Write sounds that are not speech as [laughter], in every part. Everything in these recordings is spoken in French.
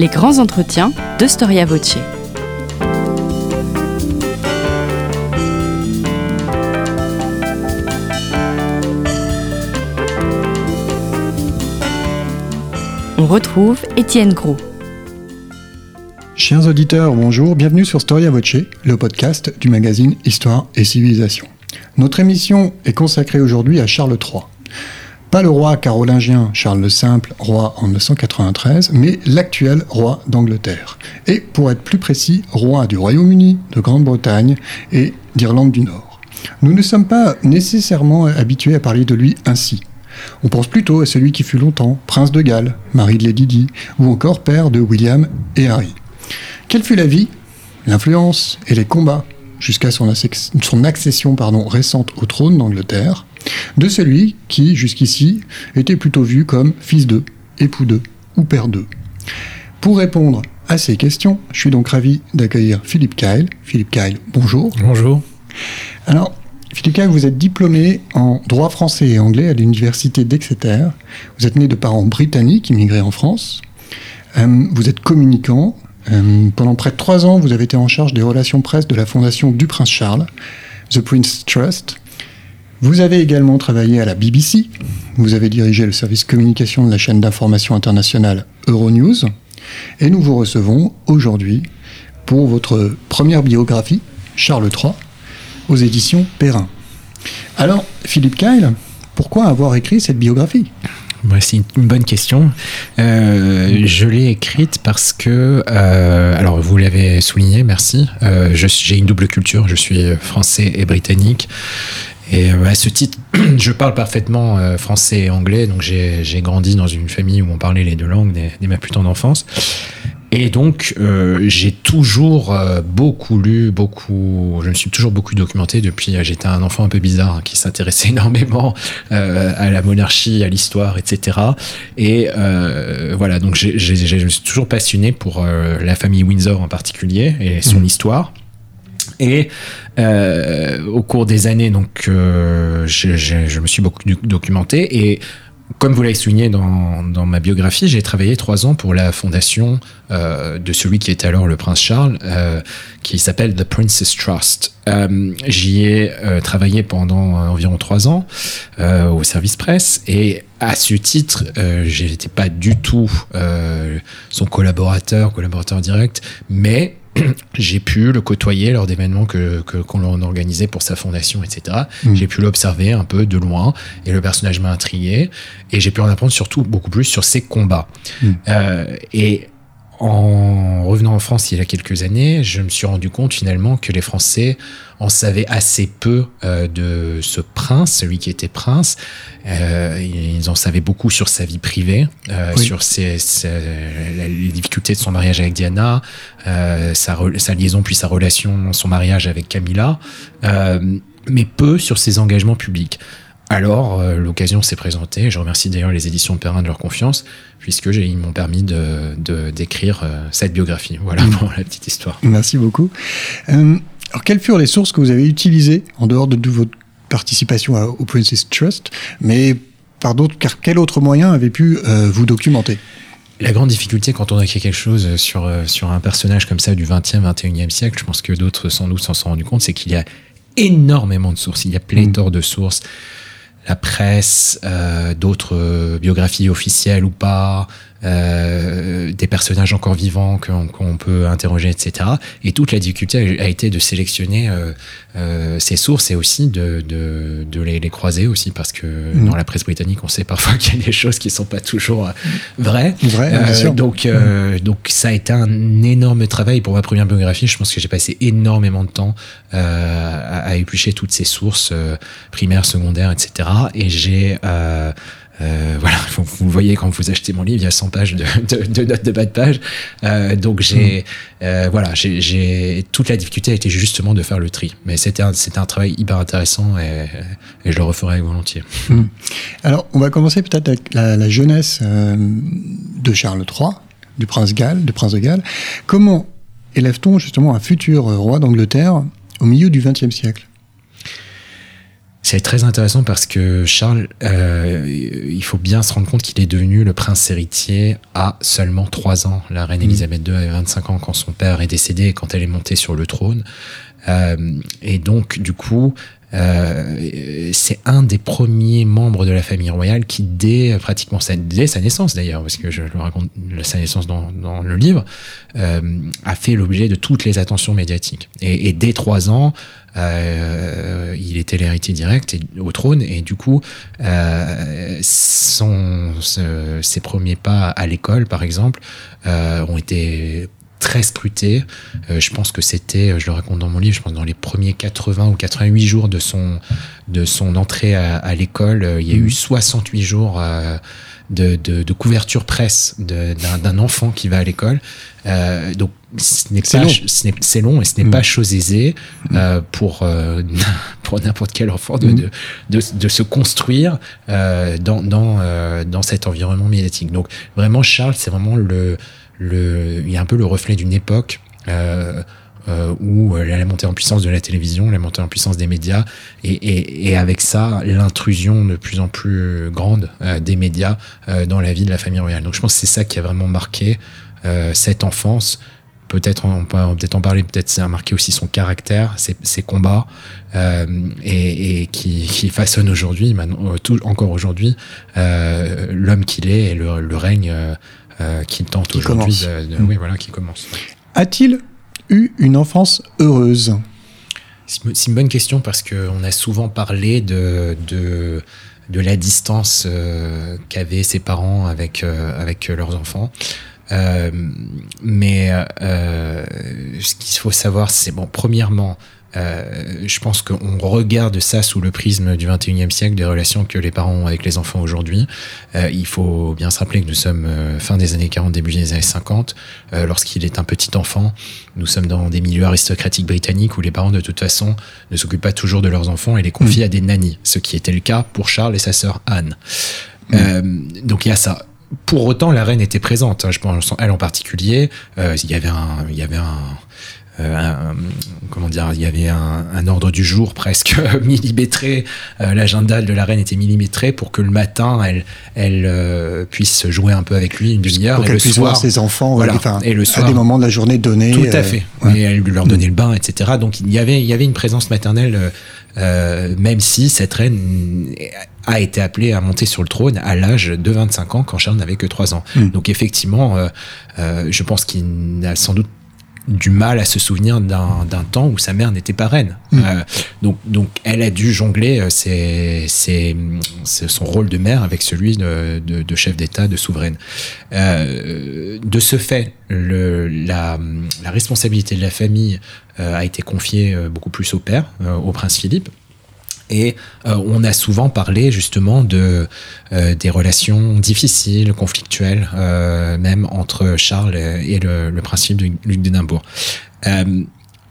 Les grands entretiens de Storia Voce. On retrouve Étienne Gros. Chers auditeurs, bonjour, bienvenue sur Storia Voce, le podcast du magazine Histoire et Civilisation. Notre émission est consacrée aujourd'hui à Charles III. Pas le roi carolingien Charles le Simple, roi en 993, mais l'actuel roi d'Angleterre. Et pour être plus précis, roi du Royaume-Uni, de Grande-Bretagne et d'Irlande du Nord. Nous ne sommes pas nécessairement habitués à parler de lui ainsi. On pense plutôt à celui qui fut longtemps prince de Galles, mari de Lady ou encore père de William et Harry. Quelle fut la vie, l'influence et les combats jusqu'à son, accession récente au trône d'Angleterre? De celui qui, jusqu'ici, était plutôt vu comme fils d'eux, époux d'eux ou père d'eux. Pour répondre à ces questions, je suis donc ravi d'accueillir Philippe Kyle. Philippe Kyle, bonjour. Bonjour. Alors, Philippe Kyle, vous êtes diplômé en droit français et anglais à l'université d'Exeter. Vous êtes né de parents britanniques immigrés en France. Euh, vous êtes communicant. Euh, pendant près de trois ans, vous avez été en charge des relations presse de la Fondation du Prince Charles, The Prince Trust, vous avez également travaillé à la BBC, vous avez dirigé le service communication de la chaîne d'information internationale Euronews, et nous vous recevons aujourd'hui pour votre première biographie, Charles III, aux éditions Perrin. Alors, Philippe Kyle, pourquoi avoir écrit cette biographie? C'est une bonne question. Euh, je l'ai écrite parce que, euh, alors vous l'avez souligné, merci. Euh, j'ai une double culture, je suis français et britannique. Et euh, à ce titre, [clears throat] je parle parfaitement euh, français et anglais, donc j'ai grandi dans une famille où on parlait les deux langues dès, dès ma plus tendre enfance. Et donc, euh, j'ai toujours beaucoup lu, beaucoup. Je me suis toujours beaucoup documenté depuis. J'étais un enfant un peu bizarre hein, qui s'intéressait [laughs] énormément à la monarchie, à l'histoire, etc. Et voilà, donc je me suis toujours passionné pour la famille Windsor en particulier et son mmh. histoire. Et euh, au cours des années, donc, euh, je, je, je, me suis beaucoup documenté et comme vous l'avez souligné dans, ma biographie, j'ai travaillé trois ans pour la fondation euh, de celui qui était alors le prince Charles, qui s'appelle The Princess Trust. J'y ai travaillé pendant environ trois ans au service presse et à ce titre, euh, j'étais pas du tout son collaborateur, collaborateur direct, mais [clears throat] j'ai pu le côtoyer lors d'événements que qu'on organisait pour sa fondation, etc. Mm. J'ai pu l'observer un peu de loin et le personnage m'a intrigué et j'ai pu en apprendre surtout beaucoup plus sur ses combats. Mm. Euh, et en revenant en France il y a quelques années, je me suis rendu compte finalement que les Français en savaient assez peu euh, de ce prince, celui qui était prince. Euh, ils en savaient beaucoup sur sa vie privée, euh, sur ses, les difficultés de son mariage avec Diana, euh, sa, sa, liaison puis sa relation, son mariage avec Camilla, euh, mais peu sur ses engagements publics. Alors, euh, l'occasion s'est présentée. Je remercie d'ailleurs les éditions de Perrin de leur confiance, puisque ils m'ont permis de, d'écrire euh, cette biographie. Voilà pour la petite histoire. Merci beaucoup. Euh, alors, quelles furent les sources que vous avez utilisées en dehors de, votre participation au Princess Trust, mais par d'autres, car quel autre moyen avait pu vous documenter? La grande difficulté quand on a écrit quelque chose sur, sur un personnage comme ça du 20e, 21e siècle, je pense que d'autres sans doute s'en sont rendus compte, c'est qu'il y a énormément de sources, il y a pléthore mmh. de sources la presse, euh, d'autres biographies officielles ou pas, euh, des personnages encore vivants qu'on peut interroger, etc. Et toute la difficulté a, été de sélectionner euh, euh, ces sources et aussi de, de, de les, les, croiser aussi, parce que mmh. dans la presse britannique, on sait parfois [laughs] qu'il y a des choses qui sont pas toujours euh, vraies. Vrai, bien sûr. Donc, mmh. donc ça a été un énorme travail pour ma première biographie. Je pense que j'ai passé énormément de temps à, à, éplucher toutes ces sources primaires, secondaires, etc. Et j'ai euh, voilà, [laughs] vous, voyez quand vous achetez mon livre, il y a 100 pages de, de, de notes de bas de page. Euh, donc j'ai, mmh. euh, voilà, j'ai toute la difficulté a été justement de faire le tri. Mais c'était un, c'était un travail hyper intéressant et, et je le referai volontiers. Mmh. Alors, on va commencer peut-être avec la, la jeunesse de Charles III, du prince Galles, de prince de Galles. Comment élève-t-on justement un futur roi d'Angleterre au milieu du XXe siècle? C'est très intéressant parce que Charles, euh, il faut bien se rendre compte qu'il est devenu le prince héritier à seulement 3 ans. La reine Elisabeth II avait 25 ans quand son père est décédé et quand elle est montée sur le trône. Euh, et donc, du coup, euh, c'est un des premiers membres de la famille royale qui, dès pratiquement sa, dès sa naissance d'ailleurs, parce que je le raconte sa naissance dans, dans le livre, euh, a fait l'objet de toutes les attentions médiatiques. Et, et dès trois ans, euh, il était l'héritier direct et, au trône, et du coup, euh, son, ce, ses premiers pas à l'école, par exemple, euh, ont été très scruté. Euh, je pense que c'était, je le raconte dans mon livre, je pense dans les premiers 80 ou 88 jours de son, de son entrée à, à l'école, euh, il y a eu 68 jours euh, de, de, de, couverture presse d'un enfant qui va à l'école. Euh, donc ce n'est pas, c'est long et ce n'est mmh. pas chose aisée euh, pour euh, [laughs] pour n'importe quel enfant de, mmh. de, de, de, se construire euh, dans dans dans cet environnement médiatique. Donc vraiment Charles, c'est vraiment le le, il y a un peu le reflet d'une époque euh, euh, où la montée en puissance de la télévision, la montée en puissance des médias, et, et, et avec ça, l'intrusion de plus en plus grande euh, des médias euh, dans la vie de la famille royale. Donc je pense que c'est ça qui a vraiment marqué euh, cette enfance. Peut-être on peut peut-être en parler, peut-être ça a marqué aussi son caractère, ses, ses combats, euh, et, et, qui, qui façonne aujourd'hui, encore aujourd'hui, l'homme qu'il est et le, le règne euh, qui tente aujourd'hui mmh. oui, voilà, qui commence. A-t-il eu une enfance heureuse? C'est une bonne question parce qu'on a souvent parlé de, de, de la distance euh, qu'avaient ses parents avec, euh, avec leurs enfants. Euh, mais euh, ce qu'il faut savoir, c'est bon, premièrement, euh, je pense qu'on regarde ça sous le prisme du 21e siècle, des relations que les parents ont avec les enfants aujourd'hui. Euh, il faut bien se rappeler que nous sommes euh, fin des années 40, début des années 50. Euh, lorsqu'il est un petit enfant, nous sommes dans des milieux aristocratiques britanniques où les parents, de toute façon, ne s'occupent pas toujours de leurs enfants et les confient mmh. à des nannies, ce qui était le cas pour Charles et sa sœur Anne. Mmh. donc il y a ça pour autant, la reine était présente. Hein, je pense, elle en particulier. Euh, il y avait un, il y avait un, euh, un, comment dire, il y avait un, un ordre du jour presque [laughs] millimétré. Euh, L'agenda de la reine était millimétré pour que le matin, elle, elle euh, puisse jouer un peu avec lui une demi-heure. Pour qu'elle puisse soir, voir ses enfants voilà, enfin, et le soir, à des moments de la journée donnés. Tout à fait. Ouais. Et elle leur donnait le bain, etc. Donc il y avait, il y avait une présence maternelle. Même si cette reine a été appelée à monter sur le trône à l'âge de 25 ans quand Charles n'avait que 3 ans. Mm. Donc effectivement, euh, euh, je pense qu'il n'a sans doute du mal à se souvenir d'un temps où sa mère n'était pas reine. Mmh. Euh, donc, donc, elle a dû jongler c'est son rôle de mère avec celui de, de, de chef d'État, de souveraine. Euh, de ce fait, le, la, la, responsabilité de la famille euh, a été confiée beaucoup plus au père, au prince Philippe. Et euh, on a souvent parlé justement de euh, des relations difficiles, conflictuelles, euh, même entre Charles et le, Philippe de Luc d'Édimbourg.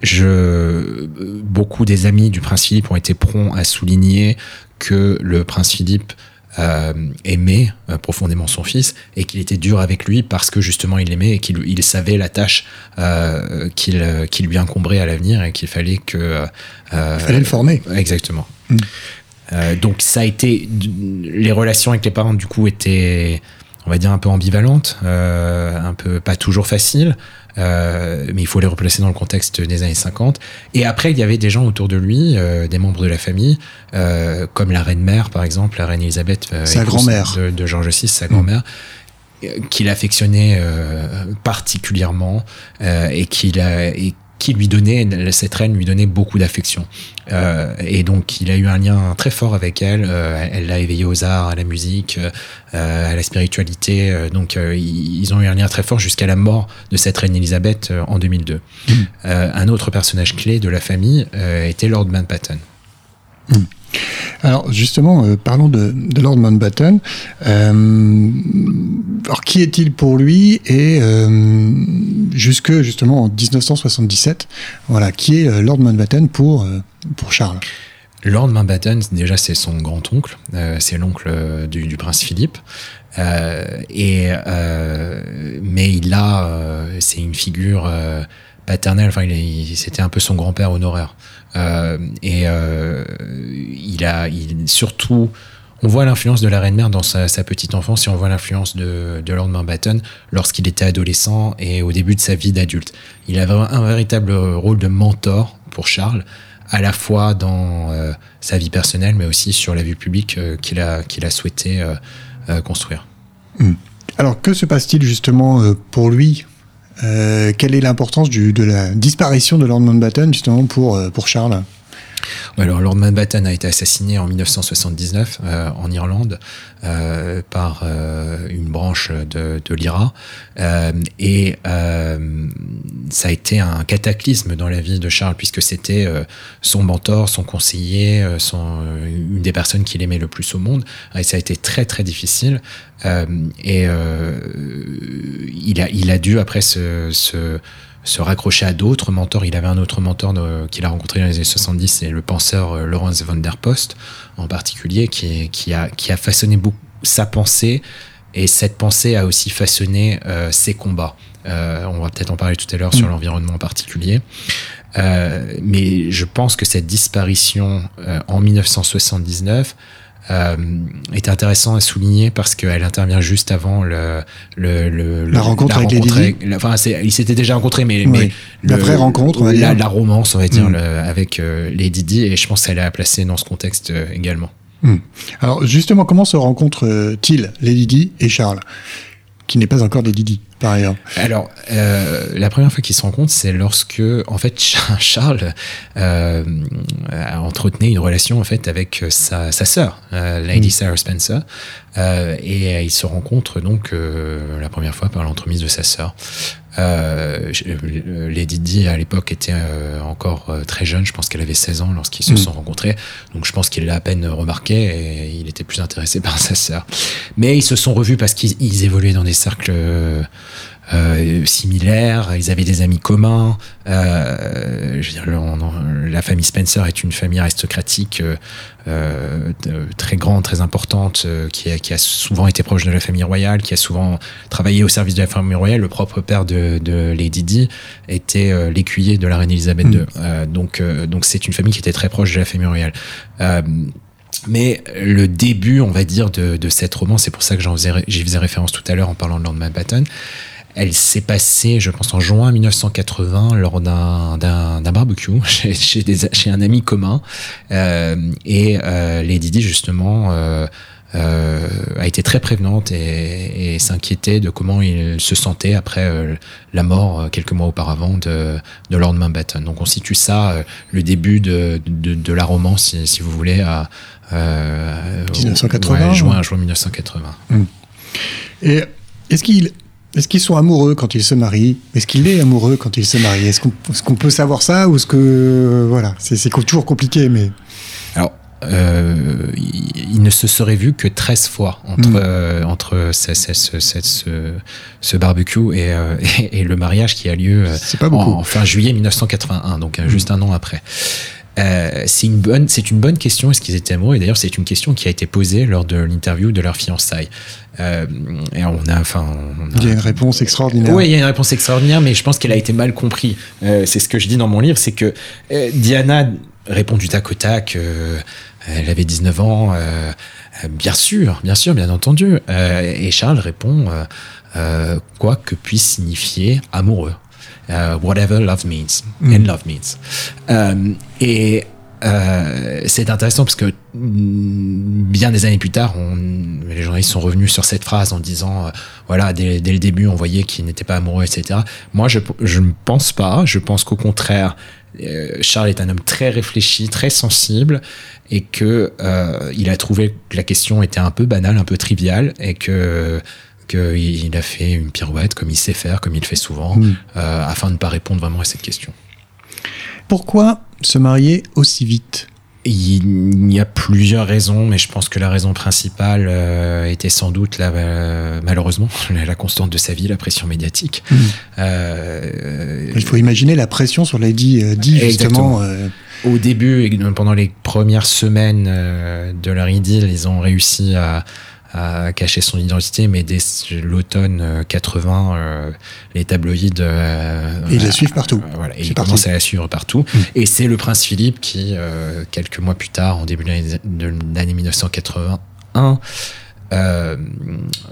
Je, beaucoup des amis du prince Philippe ont été prompts à souligner que le prince Philippe euh, aimait euh, profondément son fils et qu'il était dur avec lui parce que justement il l'aimait et qu'il il savait la tâche euh, qu'il qui lui incombrait à l'avenir et qu'il fallait que il fallait le former exactement mm. donc ça a été les relations avec les parents du coup étaient on va dire un peu ambivalentes un peu pas toujours faciles euh, mais il faut les replacer dans le contexte des années 50. Et après, il y avait des gens autour de lui, euh, des membres de la famille, euh, comme la reine mère, par exemple, la reine Elisabeth, sa grand-mère de, de, George VI, sa grand-mère. Qu'il affectionnait particulièrement et qu'il a et qui lui donnait, cette reine lui donnait beaucoup d'affection. Euh, et donc, il a eu un lien très fort avec elle. Euh, elle l'a éveillé aux arts, à la musique, euh, à la spiritualité. donc, ils ont eu un lien très fort jusqu'à la mort de cette reine Elisabeth en 2002. Mmh. un autre personnage clé de la famille était Lord Mountbatten. Mmh. Alors justement, euh, parlons de, Lord Mountbatten. Euh, alors qui est-il pour lui et euh, jusque justement en 1977, voilà, qui est Lord Mountbatten pour pour Charles? Lord Mountbatten, déjà c'est son grand oncle, euh, c'est l'oncle du, prince Philippe. et mais il a, c'est une figure paternel. Enfin, c'était un peu son grand-père honoraire. Et il a, surtout, on voit l'influence de la reine-mère dans sa, petite enfance et on voit l'influence de, de Lord Mountbatten lorsqu'il était adolescent et au début de sa vie d'adulte. Il avait un véritable rôle de mentor pour Charles, à la fois dans euh, sa vie personnelle, mais aussi sur la vie publique euh, qu'il a, souhaité euh, construire. Hmm. Alors, que se passe-t-il justement pour lui Quelle est l'importance de la disparition de Lord Mountbatten justement pour, pour Charles? Alors, Lord Mountbatten a été assassiné en 1979 euh, en Irlande euh, par euh, une branche de, de l'IRA et ça a été un cataclysme dans la vie de Charles puisque c'était son mentor, son conseiller, son, une des personnes qu'il aimait le plus au monde. Et ça a été très très difficile. Et il a il a dû après ce se raccrocher à d'autres mentors. Il avait un autre mentor qu'il a rencontré dans les années 70, c'est le penseur euh, Lawrence von der Post, en particulier, qui, qui, a, qui a façonné beaucoup sa pensée. Et cette pensée a aussi façonné euh, ses combats. Euh, on va peut-être en parler tout à l'heure sur mm. l'environnement en particulier. mais je pense que cette disparition en 1979 euh, est intéressant à souligner parce qu'elle intervient juste avant le, le, la rencontre avec les enfin, ils s'étaient déjà rencontrés, mais, mais la vraie rencontre, la, la, romance, on va dire, mm. avec euh, Lady Di, et je pense qu'elle est à placer dans ce contexte euh, également. Mm. Alors justement, comment se rencontrent-ils Lady Di et Charles, qui n'est pas encore Lady Di par ailleurs Alors, euh, la première fois qu'ils se rencontrent, c'est lorsque, en fait, [laughs] Charles euh, a entretenu une relation en fait avec sa, sa sœur, euh, Lady mm. Sarah Spencer, euh, et ils se rencontrent donc euh, la première fois par l'entremise de sa sœur. Euh, Lady Di à l'époque était encore très jeune, je pense qu'elle avait 16 ans lorsqu'ils se mm. sont rencontrés, donc je pense qu'il l'a à peine remarqué et il était plus intéressé [laughs] par sa sœur. Mais ils se sont revus parce qu'ils évoluaient dans des cercles euh, similaires, ils avaient des amis communs. Euh, je veux dire, la famille Spencer est une famille aristocratique euh, euh très grande, très importante, euh, qui a, qui, a, souvent été proche de la famille royale, qui a souvent travaillé au service de la famille royale. Le propre père de, de Lady Di était l'écuyer de la reine Elisabeth II. Mm. donc, donc c'est une famille qui était très proche de la famille royale. Mais le début, on va dire, de, de cette romance, c'est pour ça que j'y faisais référence tout à l'heure en parlant de Lord Mountbatten, elle s'est passée, je pense, en juin 1980 lors d'un barbecue [laughs] chez, chez, des, chez, un ami commun. Euh, et euh, Lady Di, justement, euh, a été très prévenante et, et s'inquiétait de comment il se sentait après la mort quelques mois auparavant de, de Lord Mountbatten. Donc on situe ça, le début de, de, de, la romance, si, si vous voulez, à 1980, ouais, juin, juin 1980. Hum. Et est-ce qu'il est-ce qu'ils sont amoureux quand ils se marient? Est-ce qu'il est amoureux quand il se marie? Est-ce qu'on peut savoir ça ou est-ce que voilà, c'est toujours compliqué mais Alors euh, il, ne se serait vu que 13 fois entre, mm. euh, entre ce, ce, ce, barbecue et, euh, [laughs] et, le mariage qui a lieu pas. En, fin juillet 1981, donc mm. juste un an après. Euh, c'est une bonne, c'est une bonne question. Est-ce qu'ils étaient amoureux? Et d'ailleurs, c'est une question qui a été posée lors de l'interview de leur fiançailles. Euh, et on a, enfin, il y a une réponse extraordinaire. Oui, il y a une réponse extraordinaire, mais je pense qu'elle a été mal comprise. Euh, c'est ce que je dis dans mon livre, c'est que Diana répond du tac au tac. Elle avait 19 ans. bien sûr, bien sûr, bien entendu. et Charles répond quoi que puisse signifier amoureux. Uh, whatever love means, mm. and love means. Um, et euh, c'est intéressant parce que mm, bien des années plus tard, on, les journalistes sont revenus sur cette phrase en disant, euh, voilà, dès, dès, le début, on voyait qu'il n'était pas amoureux, etc. Moi, je ne pense pas. Je pense qu'au contraire, euh, Charles est un homme très réfléchi, très sensible, et que euh, il a trouvé que la question était un peu banale, un peu triviale, et que qu'il a fait une pirouette comme il sait faire, comme il le fait souvent, mm. euh, afin de ne pas répondre vraiment à cette question. Pourquoi se marier aussi vite? Il y a plusieurs raisons, mais je pense que la raison principale euh, était sans doute, la, euh, malheureusement, [laughs] la, constante de sa vie, la pression médiatique. Mm. Euh, il faut imaginer la pression sur Lady Di, justement. Au début, pendant les premières semaines de leur idylle, ils ont réussi à, à cacher son identité, mais dès l'automne 80, les tabloïds. ils la suivent partout. voilà, ils commencent à la suivre partout. Mm. Et c'est le prince Philippe qui, quelques mois plus tard, en début de l'année 1981, euh,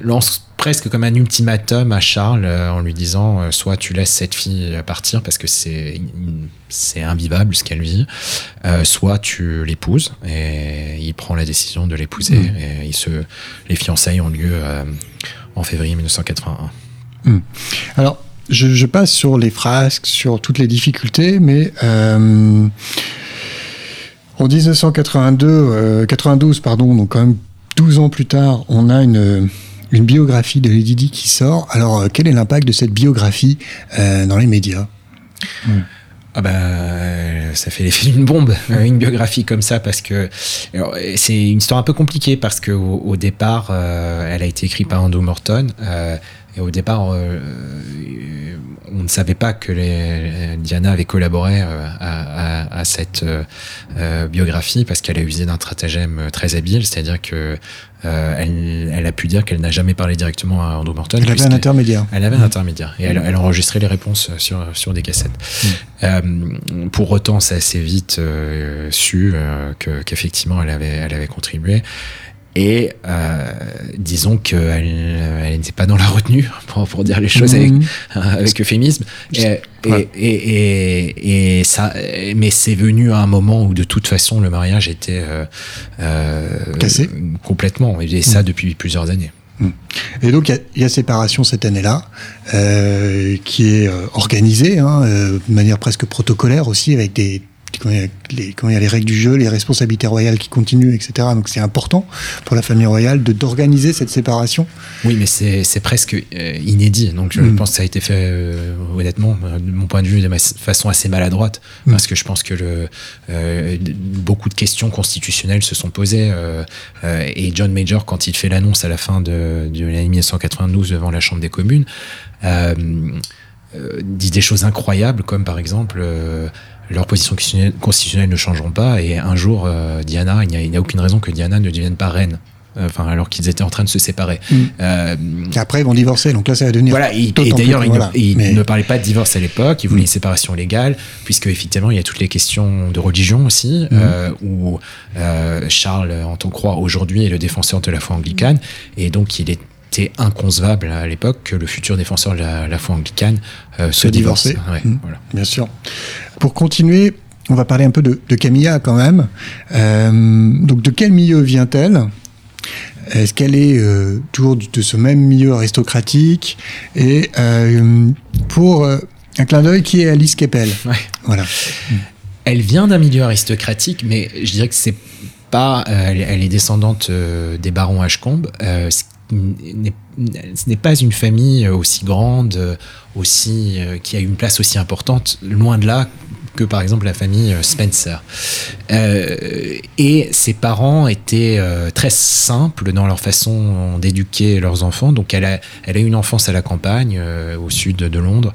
lance presque comme un ultimatum à Charles euh, en lui disant euh, soit tu laisses cette fille partir parce que c'est c'est invivable ce qu'elle vit, soit tu l'épouses et il prend la décision de l'épouser mm. et il se les fiançailles ont lieu en février 1981. Mm. Alors je, je, passe sur les frasques, sur toutes les difficultés, mais en 1982, 92 pardon, donc quand même 12 ans plus tard, on a une, une biographie de Lady Di qui sort. Alors, euh, quel est l'impact de cette biographie euh, dans les médias? Ah bah, ça fait l'effet d'une bombe, [laughs] une biographie comme ça, parce que c'est une histoire un peu compliquée, parce qu'au au départ, elle a été écrite par Andrew Morton, et au départ, on ne savait pas que les, Diana avait collaboré euh, à, cette euh, euh, biographie parce qu'elle a usé d'un stratagème très habile, c'est-à-dire que elle, a pu dire qu'elle n'a jamais parlé directement à Andrew Morton. Elle avait un intermédiaire. Elle avait un intermédiaire et elle, elle enregistrait les réponses sur, sur des cassettes. Mm. pour autant, ça assez vite su qu'effectivement elle avait, elle avait contribué. Et euh, disons qu'elle elle n'était pas dans la retenue, [laughs] pour, pour dire les choses avec, [laughs] avec euphémisme. Et, et, et, ça, mais c'est venu à un moment où de toute façon le mariage était euh, euh, cassé complètement. Et ça mhm. depuis plusieurs années. Mhm. Et donc il y, a séparation cette année-là, euh, qui est organisée hein, euh, de manière presque protocolaire aussi, avec des quand il, y a les, quand il y a les règles du jeu, les responsabilités royales qui continuent, etc. Donc c'est important pour la famille royale de d'organiser cette séparation. Oui, mais c'est presque euh, inédit. Donc je mm. pense que ça a été fait, euh, honnêtement, de mon point de vue, de façon assez maladroite, mm. parce que je pense que le, euh, beaucoup de questions constitutionnelles se sont posées. et John Major, quand il fait l'annonce à la fin de, de l'année 1992 devant la Chambre des communes, dit des choses incroyables, comme par exemple leurs positions constitutionnelles ne changeront pas et un jour euh, Diana il n'y a, aucune raison que Diana ne devienne pas reine enfin alors qu'ils étaient en train de se séparer. Mm. Euh, Après ils vont divorcer, donc là ça va devenir. Voilà, et, d'ailleurs ils, ne, parlaient pas de divorce à l'époque, ils voulaient mm. une séparation légale, puisque effectivement il y a toutes les questions de religion aussi, mm. euh, où Charles, en tant que croix aujourd'hui, est le défenseur de la foi anglicane, et donc il est c'était inconcevable à l'époque que le futur défenseur de la, foi anglicane euh, se, divorce. Mmh. Bien sûr. Pour continuer, on va parler un peu de, Camilla quand même. Euh, donc de quel milieu vient-elle? Est-ce qu'elle est, euh, toujours de ce même milieu aristocratique? Et pour un clin d'œil, qui est Alice Keppel? Voilà. Elle vient d'un milieu aristocratique, mais je dirais que c'est pas. Elle, est descendante des barons Ashcombe, ce ce n'est pas une famille aussi grande, aussi euh, qui a une place aussi importante, loin de là que par exemple la famille euh, Spencer. Euh, et ses parents étaient très simples dans leur façon d'éduquer leurs enfants. Donc elle a, elle a une enfance à la campagne, au sud de Londres,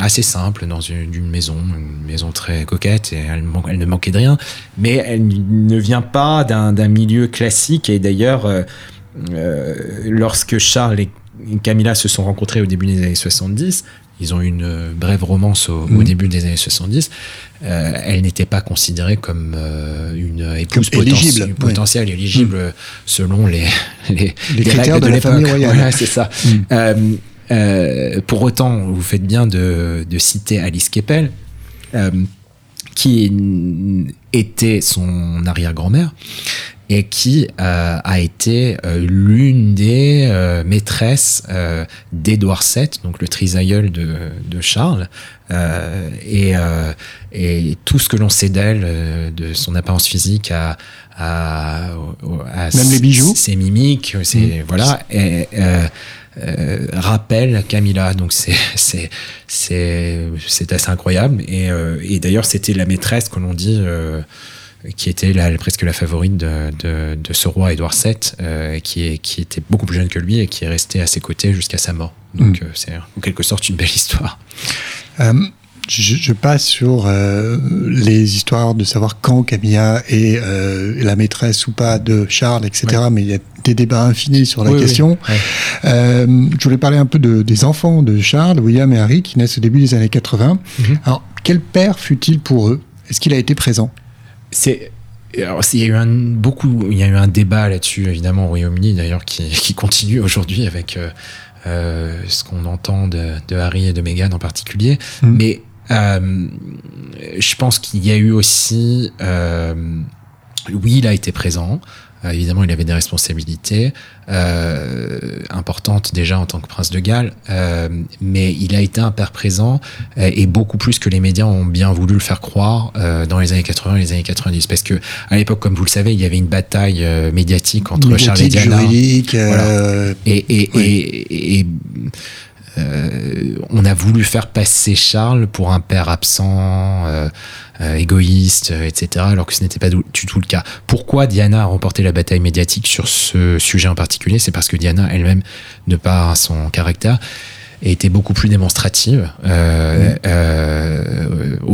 assez simple, dans une, maison, une maison très coquette, et elle, elle, ne manquait de rien. Mais elle ne vient pas d'un milieu classique, et d'ailleurs euh, lorsque Charles et Camilla se sont rencontrés au début des années 70, ils ont eu une euh, brève romance au, mhm. début des années 70. Euh, elle n'était pas considérée comme une épouse potentielle, éligible selon les, [laughs] les, critères de, la famille royale. [laughs] c'est ça. Mhm. pour autant, vous faites bien de, de citer Alice Keppel, qui était son arrière-grand-mère et qui euh, a été euh, l'une des euh, maîtresses d'Édouard VII, donc le trisaïeul de, de Charles, et, et, tout ce que l'on sait d'elle, de son apparence physique à, à, même les bijoux, ses mimiques, c'est mmh. voilà. Et, rappelle Camilla. Donc c'est c'est c'est assez incroyable. Et, et d'ailleurs c'était la maîtresse que l'on dit qui était presque la favorite de, ce roi Édouard VII, euh, qui, qui était beaucoup plus jeune que lui et qui est resté à ses côtés jusqu'à sa mort. Donc mm. euh, c'est en quelque sorte une belle [laughs] histoire. Euh, je, passe sur les histoires de savoir quand Camilla est la maîtresse ou pas de Charles, etc. Mais il y a des débats infinis sur la Oui, oui, question. ouais. Euh, je voulais parler un peu de, des enfants de Charles, William et Harry, qui naissent au début des années 80. Mhm. Alors, quel père fut-il pour eux? Est-ce qu'il a été présent? C'est alors, il y a eu un beaucoup, il y a eu un débat là-dessus évidemment au Royaume-Uni d'ailleurs qui, [laughs] qui continue aujourd'hui avec euh, euh, ce qu'on entend de, de Harry et de Meghan en particulier. Mhm. Mais euh, je pense qu'il y a eu aussi, euh, oui, il a été présent. Euh, évidemment, il avait des responsabilités euh, importantes déjà en tant que prince de Galles, euh, mais il a été un père présent euh, et beaucoup plus que les médias ont bien voulu le faire croire euh, dans les années 80 et les années 90. Parce que à l'époque, comme vous le savez, il y avait une bataille euh, médiatique entre Charles et Diana. juridique, euh, Et, et, Oui. et, et, euh, on a voulu faire passer Charles pour un père absent, euh, euh, égoïste, etc., alors que ce n'était pas du tout le cas. Pourquoi Diana a remporté la bataille médiatique sur ce sujet en particulier? C'est parce que Diana elle-même, de par son caractère, était beaucoup plus démonstrative,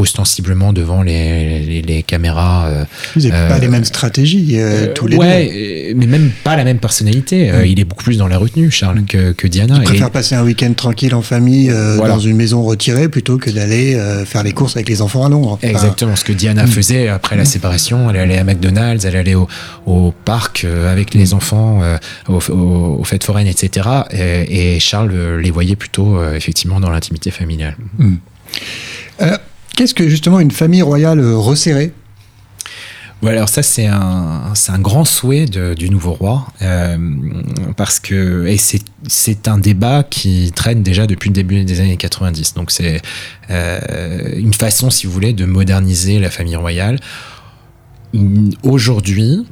ostensiblement devant les, les, les caméras. euh, ils n'avaient euh, pas les mêmes stratégies, euh, tous les ouais, deux. mais même pas la même personnalité. Mm. il est beaucoup plus dans la retenue, Charles, que, que Diana. Ils Et- préfèrent passer un week-end tranquille en famille Voilà. dans une maison retirée plutôt que d'aller faire les courses avec les enfants à Londres. Enfin, Exactement ce que Diana Mm. faisait après la séparation. Elle allait à McDonald's, elle allait au, au parc avec les enfants, aux, aux- aux fêtes foraines, etc. Et, et Charles les voyait plutôt effectivement dans l'intimité familiale. euh, Qu'est-ce que justement une famille royale euh, resserrée? Ouais, alors ça c'est un un grand souhait du nouveau roi euh, parce que et c'est un débat qui traîne déjà depuis le début des années 90 donc c'est euh, une façon si vous voulez de moderniser la famille royale. Aujourd'hui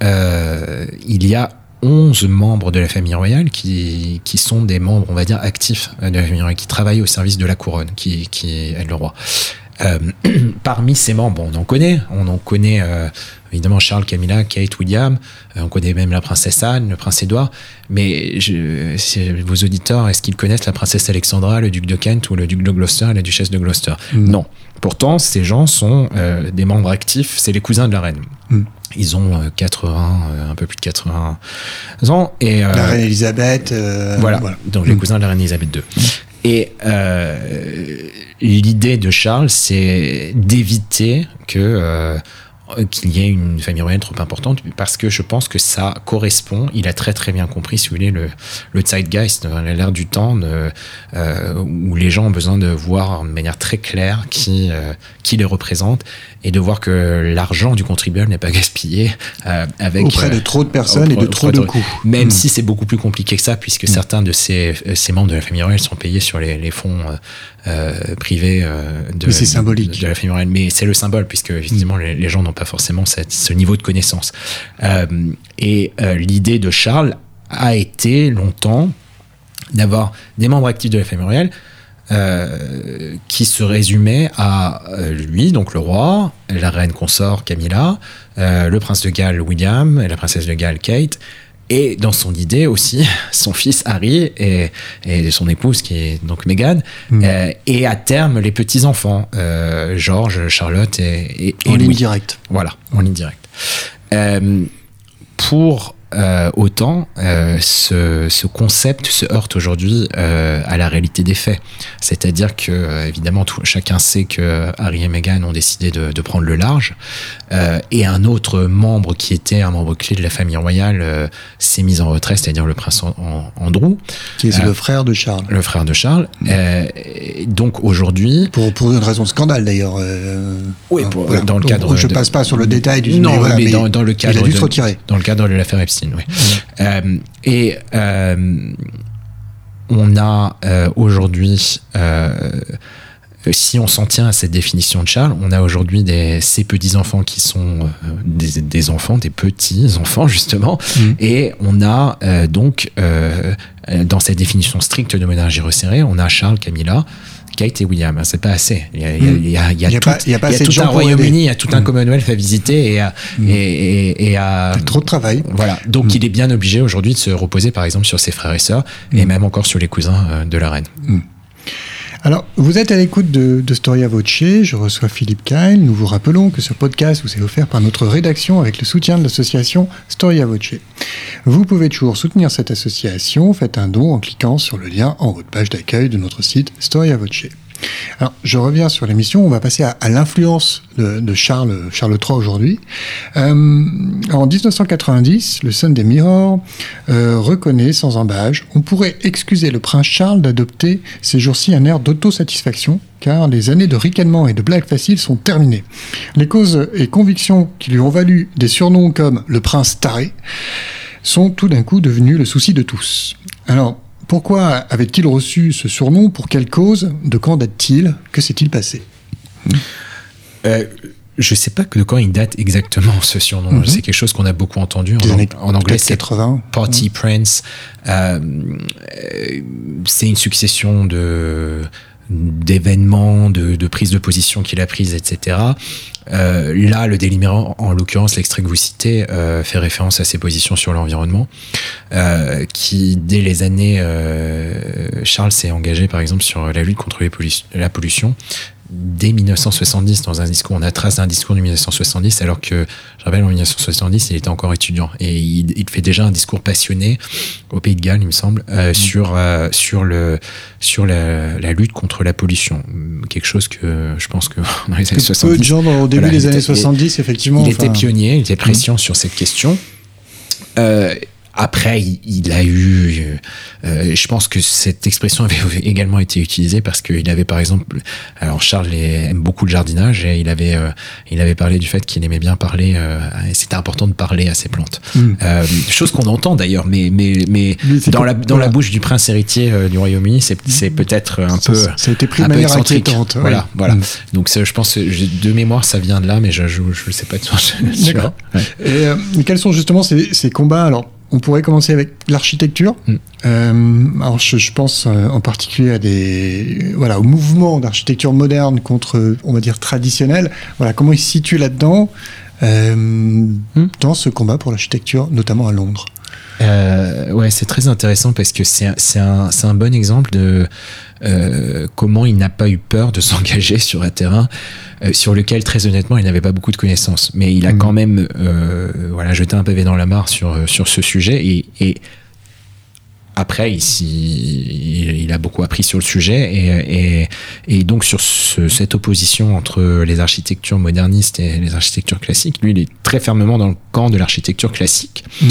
il y a 11 membres de la famille royale qui, qui sont des membres, on va dire, actifs de la famille royale, qui travaillent au service de la couronne, qui, qui est le roi. Euh, [clears throat] parmi ces membres, on en connaît. On en connaît euh, évidemment Charles, Camilla, Kate, William. Euh, on connaît même la princesse Anne, le prince Édouard. Mais je, si vos auditeurs, est-ce qu'ils connaissent la princesse Alexandra, le duc de Kent ou le duc de Gloucester et la duchesse de Gloucester? Mm. Non. Pourtant, ces gens sont euh, des membres actifs. C'est les cousins de la reine. Mm. Ils ont euh, 80, euh, un peu plus de 80 ans. Et, euh, La reine Elisabeth. euh, voilà. Donc les Mm. cousins de la reine Elisabeth II. Et euh, l'idée de Charles, c'est d'éviter que euh, qu'il y ait une famille royale trop importante, parce que je pense que ça correspond. Il a très très bien compris, si vous voulez, le, le zeitgeist, euh, l'ère du temps, de, euh, où les gens ont besoin de voir de manière très claire qui euh, qui les représente et de voir que l'argent du contribuable n'est pas [laughs] gaspillé euh, avec auprès euh, de trop de personnes et de trop de de- coûts. même Mm. si c'est beaucoup plus compliqué que ça, puisque certains de ces, euh, ces membres de la famille royale sont payés sur les, les fonds euh, privés euh, de, c'est symbolique. de la famille royale. Mais c'est le symbole, puisque effectivement les, les gens n'ont pas forcément cette- ce niveau de connaissance. Euh, et l'idée de Charles a été longtemps d'avoir des membres actifs de la famille royale euh, qui se résumaient à lui, donc le roi, la reine consort Camilla, euh, le prince de Galles William et la princesse de Galles Kate, et dans son idée aussi son fils Harry et, et son épouse qui est donc Meghan, Mm. euh, et à terme les petits enfants euh, George, Charlotte et, et, et En ligne directe. Voilà, en ligne directe. Euh, pour euh, autant, euh, ce, ce concept se heurte aujourd'hui euh, à la réalité des faits. C'est-à-dire que, évidemment, tout- chacun sait que Harry et Meghan ont décidé de, de prendre le large. Et un autre membre qui était un membre clé de la famille royale s'est mis en retrait, c'est-à-dire le prince An- An- Andrew, Qui est le frère de Charles. le frère de Charles. Et donc aujourd'hui, Pour, pour une raison de scandale d'ailleurs. Oui, hein, pour- voilà. dans le Donc, cadre Je de- passe pas sur le détail du. Non, voilà, mais, dans, dans le cadre Il a dû de, se retirer. dans le cadre de l'affaire Epstein, oui. Euh, et euh, on a euh, aujourd'hui, si on s'en tient à cette définition de Charles, on a aujourd'hui des, ces petits-enfants qui sont euh, des, des enfants, des petits-enfants justement, Mhm. et on a euh, donc, euh, dans cette définition stricte de monarchie resserrée, on a Charles, Camilla, Kate et William. C'est pas assez. Il y a, il y a- il y a- il y a Il y a tout, pas- il y a pas il y a assez de tout gens un. Royaume-Uni, il y a tout un Mm. Commonwealth à visiter et à, Mm. et, et- et à Trop de travail. voilà. Donc Mm. il est bien obligé aujourd'hui de se reposer par exemple sur ses frères et sœurs et même encore sur les cousins euh, de la reine. Alors, vous êtes à l'écoute de, de, Storia Voce, je reçois Philippe Kyle. Nous vous rappelons que ce podcast vous est offert par notre rédaction avec le soutien de l'association Storia Voce. Vous pouvez toujours soutenir cette association, faites un don en cliquant sur le lien en haut de page d'accueil de notre site Storia Voce. Alors, je reviens sur l'émission. On va passer à, l'influence de, de, Charles, Charles III aujourd'hui. Euh, en 1990, le Sunday Mirror euh, reconnaît sans embâge on pourrait excuser le prince Charles d'adopter ces jours-ci un air d'autosatisfaction car les années de ricanement et de blagues faciles sont terminées. Les causes et convictions qui lui ont valu des surnoms comme le prince taré sont tout d'un coup devenus le souci de tous. Alors, pourquoi avait-il reçu ce surnom? Pour quelle cause? De quand date-t-il? Que s'est-il passé? Euh, je sais pas de quand il date exactement ce surnom. Mm -hmm. C'est quelque chose qu'on a beaucoup entendu en, années en anglais. C'est 80. Party Mhm. Prince. Euh, c'est une succession de d'événements, de, de prises de position qu'il a prises, etc. Euh, là, le Mirror, en l'occurrence, l'extrait que vous citez, euh, fait référence à ses positions sur l'environnement, euh, qui, dès les années, Charles s'est engagé, par exemple, sur la lutte contre la pollution. Dès 1970, dans un discours, on a trace d'un discours de 1970, alors que, je rappelle, en 1970, il était encore étudiant. Et il, il fait déjà un discours passionné au Pays de Galles, il me semble, euh, mmh. sur, euh, sur, le, sur la, la, lutte contre la pollution. Quelque chose que je pense que [laughs] dans les années 70. Peu de gens au début voilà, des années était, 70, effectivement. Il enfin... était pionnier, il était pression mmh. sur cette question. Euh, après, il, il, a eu, euh, je pense que cette expression avait [laughs] également été utilisée parce qu'il avait par exemple, alors Charles aime beaucoup le jardinage et il avait, euh, il avait parlé du fait qu'il aimait bien parler, euh, c'était important de parler à ses plantes. Mm. chose qu'on entend d'ailleurs, mais, mais, mais, mais dans, la, dans voilà. la bouche du prince héritier du Royaume-Uni, c'est peut-être un peu. Ça, a été pris de manière inquiétante. Ouais. Voilà, voilà. Mm. Donc je pense, de mémoire, ça vient de là, mais je ne sais pas de D'accord. [laughs] Ouais. Et quels sont justement ces, ces combats? Alors on pourrait commencer avec l'architecture. Mm. Euh, alors je, je, pense euh, en particulier à des voilà au mouvement d'architecture moderne contre on va dire traditionnel. Voilà comment il se situe là-dedans euh, mm. dans ce combat pour l'architecture, notamment à Londres. Euh, ouais, c'est très intéressant parce que c'est un, un, un, bon exemple de euh, comment il n'a pas eu peur de [laughs] s'engager sur un terrain euh, sur lequel, très honnêtement, il n'avait pas beaucoup de connaissances. Mais il a mmh. quand même euh, voilà, jeté un pavé dans la mare sur, sur ce sujet et, et après, il, il, il, a beaucoup appris sur le sujet et, et, et donc sur ce, cette opposition entre les architectures modernistes et les architectures classiques, lui, il est très fermement dans le camp de l'architecture classique. Mmh.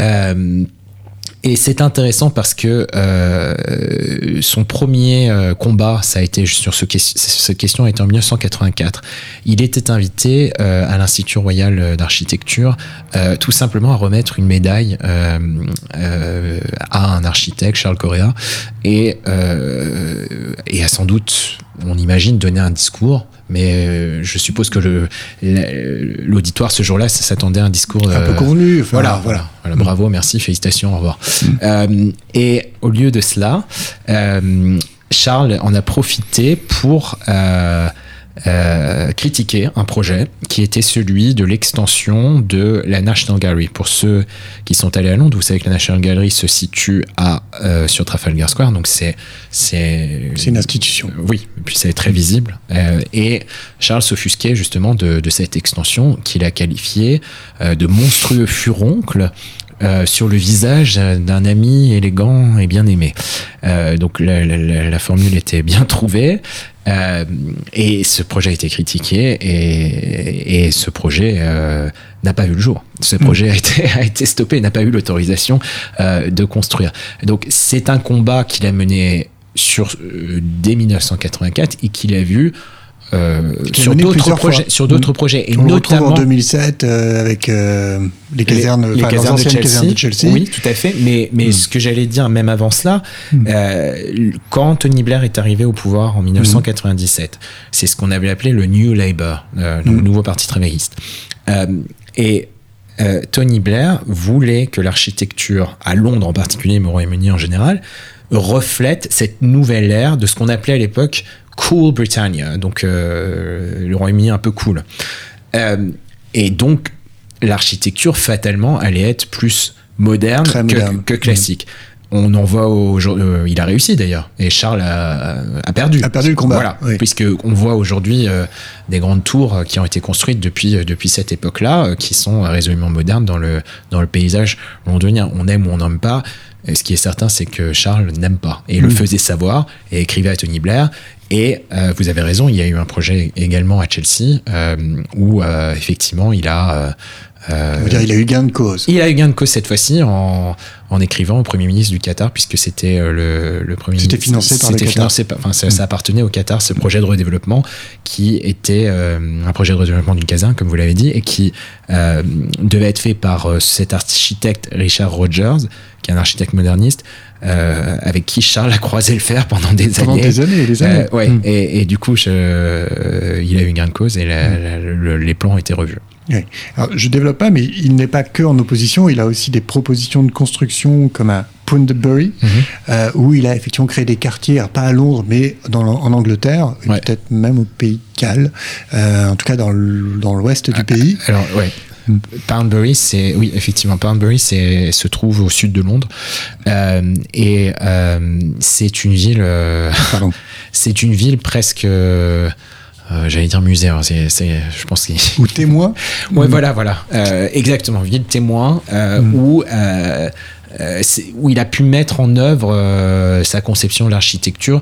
Euh, et c'est intéressant parce que euh, son premier euh, combat, ça a été sur ce cette question a été en 1984. Il était invité à l'Institut royal d'architecture tout simplement à remettre une médaille à un architecte, Charles Correa, et, et a sans doute, on imagine, donner un discours mais je suppose que l'auditoire ce jour-là s'attendait à un discours un peu convenu. Enfin, voilà, voilà, voilà, bravo, merci, félicitations, au revoir. Mm. Euh, et au lieu de cela, euh, Charles en a profité pour euh, euh, critiquer un projet qui était celui de l'extension de la National Gallery. Pour ceux qui sont allés à Londres, vous savez que la National Gallery se situe à, euh, sur Trafalgar Square, donc c'est c'est une institution. Euh, oui, et puis c'est très visible. Euh, et Charles s'offusquait justement de, de, cette extension qu'il a qualifiée de monstrueux furoncle euh, sur le visage d'un ami élégant et bien aimé. Euh, donc la, la, la, formule était bien [laughs] trouvée. Euh, et ce projet a été critiqué et, et ce projet euh, n'a pas vu le jour. Ce projet a été, [laughs] a été stoppé, n'a pas eu l'autorisation euh, de construire. Donc c'est un combat qu'il a mené sur, euh, dès 1984 et qu'il a vu sur d'autres projets, sur d'autres mmh. projets, et On notamment en 2007 euh, avec euh, les casernes, les, les casernes, de Chelsea. casernes, de Chelsea. Oui, tout à fait. Mais mais mmh. ce que j'allais dire même avant cela, mmh. quand Tony Blair est arrivé au pouvoir en 1997, c'est ce qu'on avait appelé le New Labour, donc le nouveau parti travailliste. et Tony Blair voulait que l'architecture à Londres en particulier, mais au Royaume-Uni en général, reflète cette nouvelle ère de ce qu'on appelait à l'époque Cool Britannia, donc euh, le Royaume-Uni un peu cool. Euh, et donc, l'architecture, fatalement, allait être plus moderne, que, moderne. que, classique. Mmh. on en voit aujourd'hui. euh, il a réussi d'ailleurs, et Charles a, a perdu. A perdu le combat, Voilà, oui. puisque on voit aujourd'hui euh, des grandes tours qui ont été construites depuis depuis cette époque-là, euh, qui sont résolument modernes dans le dans le paysage londonien. On aime ou on n'aime pas. Et ce qui est certain, c'est que Charles n'aime pas et le Mm. faisait savoir et écrivait à Tony Blair. Et euh, vous avez raison, il y a eu un projet également à Chelsea euh, où euh, effectivement il a euh, dire, il a eu gain de cause. il a eu gain de cause cette fois-ci en, en écrivant au Premier ministre du Qatar, puisque c'était euh, le, le Premier C'était ministre. financé par le C'était Qatar. financé par- enfin, ça, ça appartenait au Qatar, ce projet de redéveloppement, qui était euh, un projet de redéveloppement du Kazan, comme vous l'avez dit, et qui euh, devait être fait par cet architecte Richard Rogers, qui est un architecte moderniste, euh, avec qui Charles a croisé le fer pendant des Pendant années. des années et des années. Ouais, Mm. et, et du coup, je- il a eu gain de cause et la- la- le- les plans ont été revus. Oui. Alors, je développe pas, mais il n'est pas que en opposition. Il a aussi des propositions de construction comme à Poundbury, Mhm. euh, où il a effectivement créé des quartiers, pas à Londres, mais dans, en Angleterre, Ouais. peut-être même au Pays de Galles, euh, en tout cas dans l'ouest du pays. Alors, ouais. Poundbury, c'est oui effectivement Poundbury, c'est se trouve au sud de Londres Euh, et c'est une ville, [laughs] c'est une ville presque, euh, j'allais dire musée. hein, c'est, c'est- je pense que Ou témoin. [laughs] Ouais, voilà, voilà. Euh, exactement, ville témoin, euh, où, euh, euh, c'est- où il a pu mettre en œuvre euh, sa conception de l'architecture.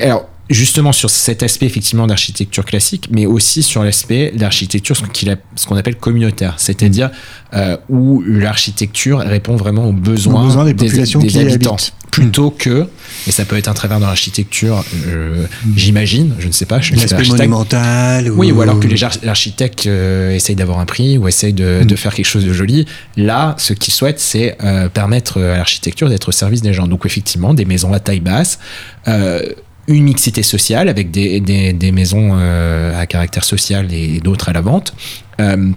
Alors, justement, sur cet aspect, effectivement, d'architecture classique, mais aussi sur l'aspect d'architecture, ce, qu'il a- ce qu'on appelle communautaire, c'est-à-dire euh, où l'architecture répond vraiment aux besoins, Aux besoins des populations qui y habitants. habitent. Plutôt que, et ça peut être un travers dans l'architecture, euh, j'imagine, je ne sais pas, L'aspect monumental. oui, ou ou alors que les ar- l'architecte euh, essaye d'avoir un prix ou essaye de, Mm. de faire quelque chose de joli. Là, ce qu'il souhaite, c'est euh, permettre à l'architecture d'être au service des gens. Donc, effectivement, des maisons à taille basse, une mixité sociale avec des, des, des maisons euh, à caractère social et d'autres à la vente. Euh,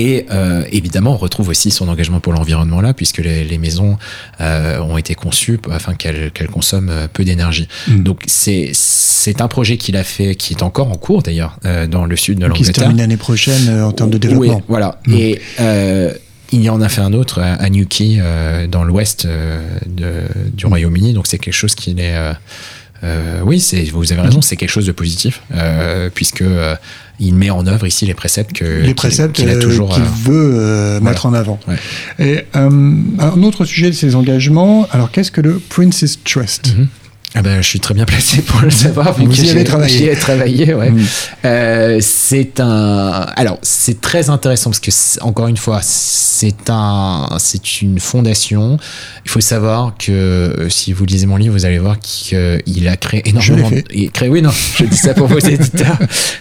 et euh, évidemment, on retrouve aussi son engagement pour l'environnement là, puisque les, les maisons euh, ont été conçues afin qu'elles consomment euh, peu d'énergie. Mm. Donc c'est un projet qu'il a fait, qui est encore en cours d'ailleurs euh, dans le sud de qui se l'Angleterre. termine l'année prochaine en termes de développement. Oui, voilà. Mm. Et il y en a fait un autre à, à Newquay, dans l'ouest du Royaume-Uni. Donc c'est quelque chose qui est. euh, oui, c'est, vous avez raison, c'est quelque chose de positif, euh, puisque euh, il met en œuvre ici les préceptes que les qu'il- préceptes qu'il a euh, toujours. qu'il euh, veut euh, mettre en avant. Ouais. Et euh, un autre sujet de ces engagements, alors qu'est-ce que le Princess Trust? Mhm. Ah ben, je suis très bien placé pour le savoir. Vous y avez j'ai- travaillé. J'y ai travaillé, ouais. Mm. Euh, c'est un. Alors, c'est très intéressant parce que, encore une fois, c'est un, c'est une fondation. Il faut savoir que euh, si vous lisez mon livre, vous allez voir qu'il a créé énormément. Je de- il créé, oui, non, [laughs] je dis ça pour vos éditeurs.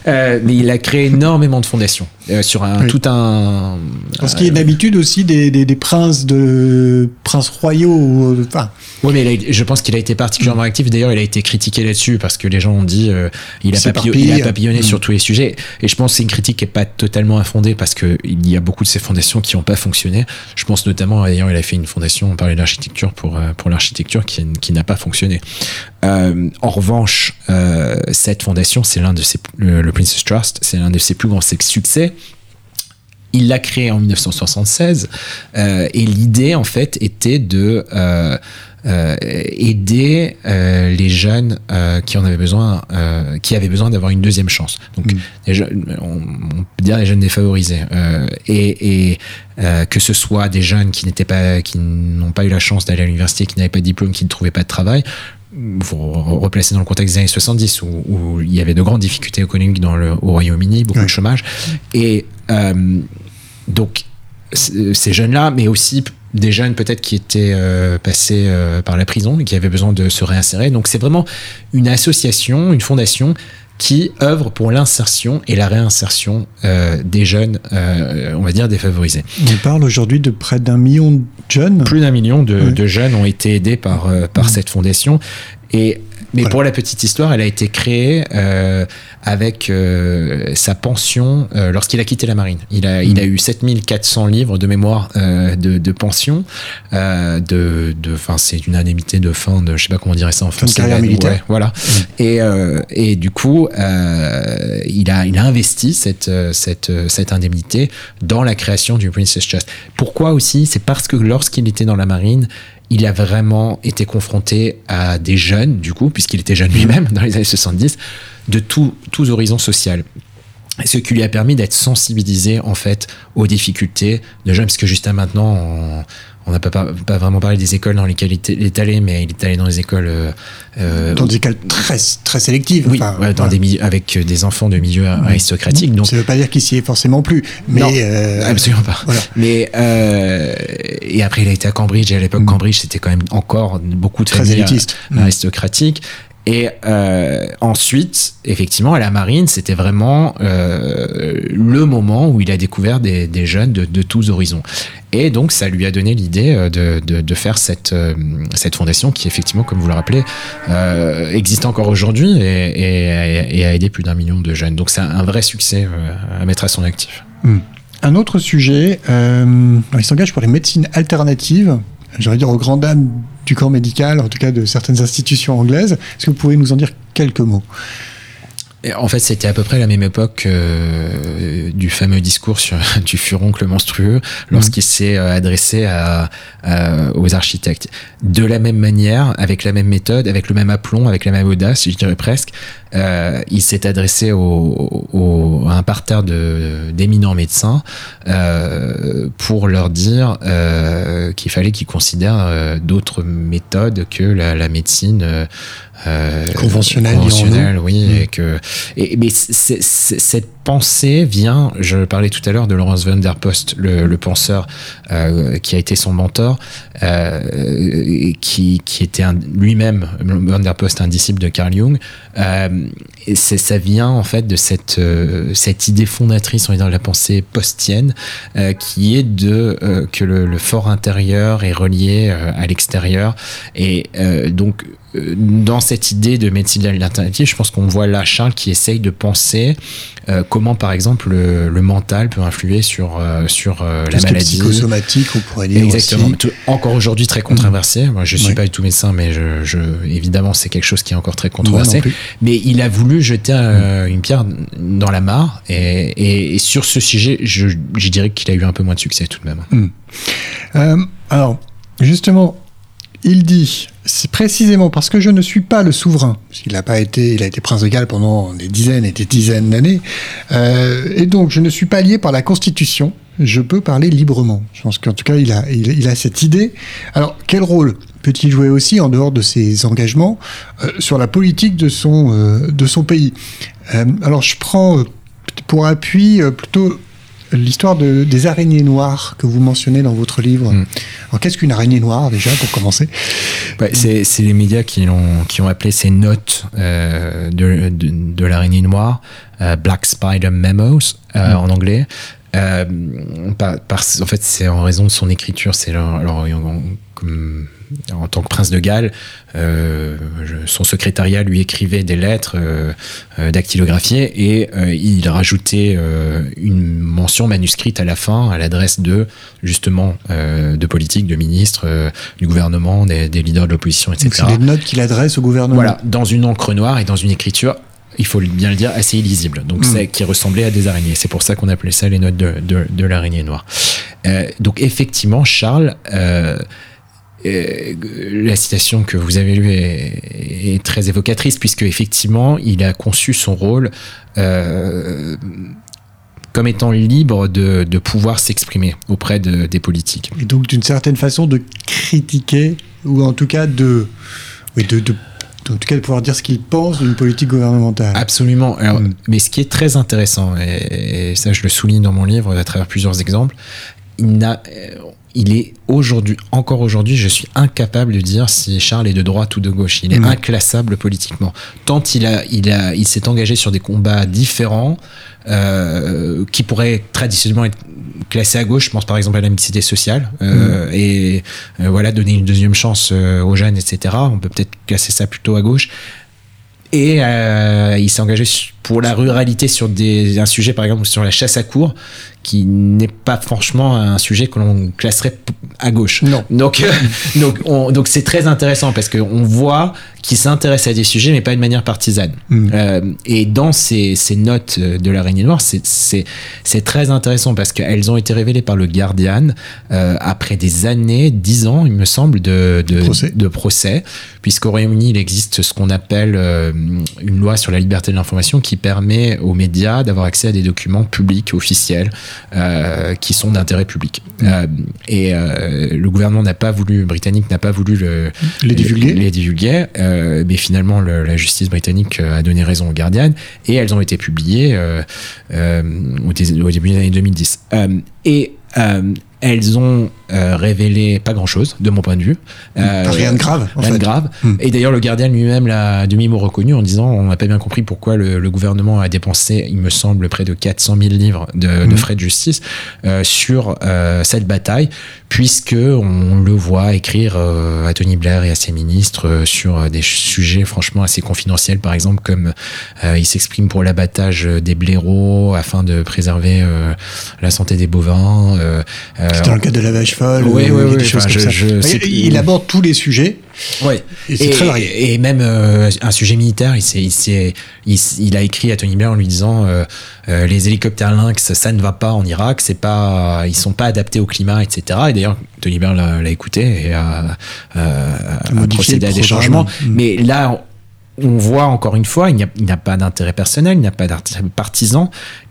Euh, mais il a créé énormément de fondations euh, sur un Oui. tout un. Parce qu'il y a une habitude aussi des, des, des princes de princes royaux. Enfin, Oui, mais a- je pense qu'il a été particulièrement D'ailleurs, il a été critiqué là-dessus parce que les gens ont dit euh, il, a C'est papillon- éparpillé. il a papillonné Mm. sur tous les sujets. Et je pense que c'est une critique qui n'est pas totalement infondée parce qu'il y a beaucoup de ces fondations qui n'ont pas fonctionné. Je pense notamment, d'ailleurs, il a fait une fondation, on parlait d'architecture pour, euh, pour l'architecture qui, qui n'a pas fonctionné. Euh, en revanche, euh, cette fondation, c'est l'un de ses, le, le Princess Trust, c'est l'un de ses plus grands succès. Il l'a créé en 1976 euh, et l'idée en fait était de aider euh, les jeunes euh, qui en avaient besoin, euh, qui avaient besoin d'avoir une deuxième chance. Donc, Mm. les jeunes, on, on peut dire les jeunes défavorisés, euh, et, et euh, que ce soit des jeunes qui n'étaient pas, qui n'ont pas eu la chance d'aller à l'université, qui n'avaient pas de diplôme, qui ne trouvaient pas de travail. Faut replacer dans le contexte des années 70 où, où il y avait de grandes difficultés économiques dans le, au Royaume-Uni, beaucoup Ouais. de chômage, et euh, donc ces jeunes-là, mais aussi des jeunes peut-être qui étaient euh, passés euh, par la prison et qui avaient besoin de se réinsérer. Donc c'est vraiment une association, une fondation qui œuvre pour l'insertion et la réinsertion euh, des jeunes, euh, on va dire défavorisés. on parle aujourd'hui de près d'un million de jeunes. Plus d'un million de, jeunes ont été aidés par, euh, par cette fondation. Et, mais Voilà. pour la petite histoire, elle a été créée euh, avec euh, sa pension euh, lorsqu'il a quitté la marine. Il a, il a eu 7400 livres de mémoire euh, de, de pension. Euh, de, de, enfin, c'est une indemnité de fin de, je sais pas comment on dirait ça en Fin de français. carrière Ouais, militaire. voilà. Et, euh, et du coup, euh, il, a, il a investi cette, cette, cette indemnité dans la création du Princess Trust. Pourquoi aussi? C'est parce que lorsqu'il était dans la marine, il a vraiment été confronté à des jeunes, du coup, puisqu'il était jeune lui-même dans les années 70, de tous horizons sociaux. Ce qui lui a permis d'être sensibilisé en fait aux difficultés de jeunes, parce que juste à maintenant, on, on n'a pas, pas, vraiment parlé des écoles dans lesquelles il est allé, mais il est allé dans des écoles. Euh, euh dans des écoles très, très sélectives. Oui, enfin, dans des avec des enfants de milieux aristocratiques. Donc, ça ne veut pas dire qu'il s'y est forcément plus. Mais non, euh, absolument pas. Voilà. Mais, euh, et après, il a été à Cambridge, et à l'époque, mm. Cambridge, c'était quand même encore beaucoup de familles aristocratiques. Et euh, ensuite, effectivement, à la marine, c'était vraiment euh, le moment où il a découvert des, jeunes de, tous horizons. Et donc, ça lui a donné l'idée euh, de, de, faire cette, cette fondation qui, effectivement, comme vous le rappelez, existe encore aujourd'hui et, a aidé plus d'un million de jeunes. Donc, c'est un vrai succès à mettre à son actif. Hmm. Un autre sujet, il s'engage pour les médecines alternatives, j'aurais dire aux grandes dames du corps médical, en tout cas de certaines institutions anglaises. Est-ce que vous pouvez nous en dire quelques mots? En fait, c'était à peu près la même époque euh, du fameux discours sur, [laughs] du furoncle monstrueux lorsqu'il mmh. s'est euh, adressé à, aux architectes. De la même manière, avec la même méthode, avec le même aplomb, avec la même audace, je dirais presque, euh, il s'est adressé au, au, à un parterre d'éminents médecins euh, pour leur dire qu'il fallait qu'ils considèrent d'autres méthodes que la, la médecine euh, conventionnelle, conventionnelle oui, mmh. et que et, mais cette pensée vient, je parlais tout à l'heure de Laurence van der Post, le, le penseur euh, qui a été son mentor, euh, qui, qui était lui-même, van der Post, un disciple de Carl Jung. Euh, et ça vient en fait de cette, euh, cette idée fondatrice, on va dire, de la pensée postienne, euh, qui est de que le, le, fort intérieur est relié à l'extérieur. Et donc, dans cette idée de médecine alternative, je pense qu'on voit là Charles qui essaye de penser euh, comment, par exemple, le, le, mental peut influer sur, euh, sur euh, la maladie. psychosomatique, on pourrait dire. Exactement. Encore aujourd'hui très controversé. Moi, je suis pas du tout médecin, mais je, je évidemment, c'est quelque chose qui est encore très controversé. Mais il a voulu jeter mm. une pierre dans la mare. Et, sur ce sujet, je, dirais qu'il a eu un peu moins de succès tout de même. Mm. alors, justement, il dit, c'est précisément parce que je ne suis pas le souverain, il n'a pas été, il a été prince de Galles pendant des dizaines et des dizaines d'années, euh, et donc je ne suis pas lié par la Constitution, je peux parler librement. Je pense qu'en tout cas, il a, il, a cette idée. Alors, quel rôle peut-il jouer aussi, en dehors de ses engagements, euh, sur la politique de son, euh, de son pays? Euh, Alors, je prends pour appui plutôt l'histoire de, des araignées noires que vous mentionnez dans votre livre. Mm. Alors, qu'est-ce qu'une araignée noire, déjà, pour commencer? Bah, C'est les médias qui ont, qui ont appelé ces notes euh, de, de, de l'araignée noire euh, Black Spider Memos euh, mm. en anglais. Euh, par, par, en fait, c'est en raison de son écriture. C'est alors, comme en tant que prince de Galles, euh, son secrétariat lui écrivait des lettres euh, dactylographiées et euh, il rajoutait une mention manuscrite à la fin à l'adresse de justement de politiques, de ministres, du gouvernement, des, des, leaders de l'opposition, etc. C'est des notes qu'il adresse au gouvernement. Voilà, dans une encre noire et dans une écriture il faut bien le dire, assez illisible. Donc, mmh. qui ressemblait à des araignées. C'est pour ça qu'on appelait ça les notes de, de, de l'araignée noire. Euh, donc, effectivement, Charles euh, euh, la citation que vous avez lue est, est, très évocatrice puisque effectivement il a conçu son rôle comme étant libre de, de pouvoir s'exprimer auprès de, des politiques. Et donc d'une certaine façon de critiquer ou en tout cas de, oui, de, de en tout cas de pouvoir dire ce qu'il pense d'une politique gouvernementale. Absolument. Alors, mm. Mais ce qui est très intéressant, et, et, ça je le souligne dans mon livre à travers plusieurs exemples, il n'a il est aujourd'hui, encore aujourd'hui, je suis incapable de dire si Charles est de droite ou de gauche. Il est mmh. inclassable politiquement. Tant il a, il a, il s'est engagé sur des combats différents, euh, qui pourraient traditionnellement être classés à gauche. Je pense par exemple à la mixité sociale euh, mmh. et euh, voilà donner une deuxième chance aux jeunes, etc. On peut peut-être classer ça plutôt à gauche. Et il s'est engagé pour la ruralité sur des, un sujet, par exemple, sur la chasse à cours, qui n'est pas franchement un sujet que l'on classerait à gauche. Non. Donc, euh, [laughs] donc, on- donc c'est très intéressant parce qu'on voit qu'il s'intéresse à des sujets, mais pas d'une manière partisane. Mm. Euh, et dans ces, ces notes de l'araignée noire, c'est- c'est c'est très intéressant parce qu'elles ont été révélées par le Guardian euh, après des années, dix ans, il me semble, de, de, Procès. de procès, puisqu'au Royaume-Uni, il existe ce qu'on appelle euh, une loi sur la liberté de l'information qui permet aux médias d'avoir accès à des documents publics, officiels, euh, qui sont d'intérêt public. Euh, et euh, le gouvernement n'a pas voulu, britannique n'a pas voulu le, Les divulguer. les divulguer, mais finalement le- la justice britannique a donné raison au Guardian et elles ont été publiées au, dé- au début des années 2010. Euh, et euh, elles ont euh, révélé pas grand chose de mon point de vue. Euh, Rien de grave, en rien de grave. Mm. Et d'ailleurs, le Guardian lui-même l'a demi-mot reconnu en disant on n'a pas bien compris pourquoi le, le gouvernement a dépensé, il me semble, près de 400 000 livres de, de Mm. frais de justice euh, sur euh, cette bataille, puisque on le voit écrire euh, à Tony Blair et à ses ministres euh, sur des sujets franchement assez confidentiels, par exemple comme euh, il s'exprime pour l'abattage des blaireaux afin de préserver euh, la santé des bovins. Euh, C'est dans le cadre de la vache folle. Oui, ou oui, a oui, des choses enfin, comme je- ça. je- il, aborde tous les sujets. Ouais. Et c'est très varié. Et même euh, un sujet militaire, il, il, il, a écrit à Tony Blair en lui disant euh, euh, les hélicoptères Lynx, ça ne va pas en Irak, c'est pas, ils sont pas adaptés au climat, etc. Et d'ailleurs, Tony Blair l'a écouté et a, a procédé à des changements. Mm. Mais là, on voit encore une fois, il n'y a, n'a pas d'intérêt personnel, il n'a pas d'intérêt partisan.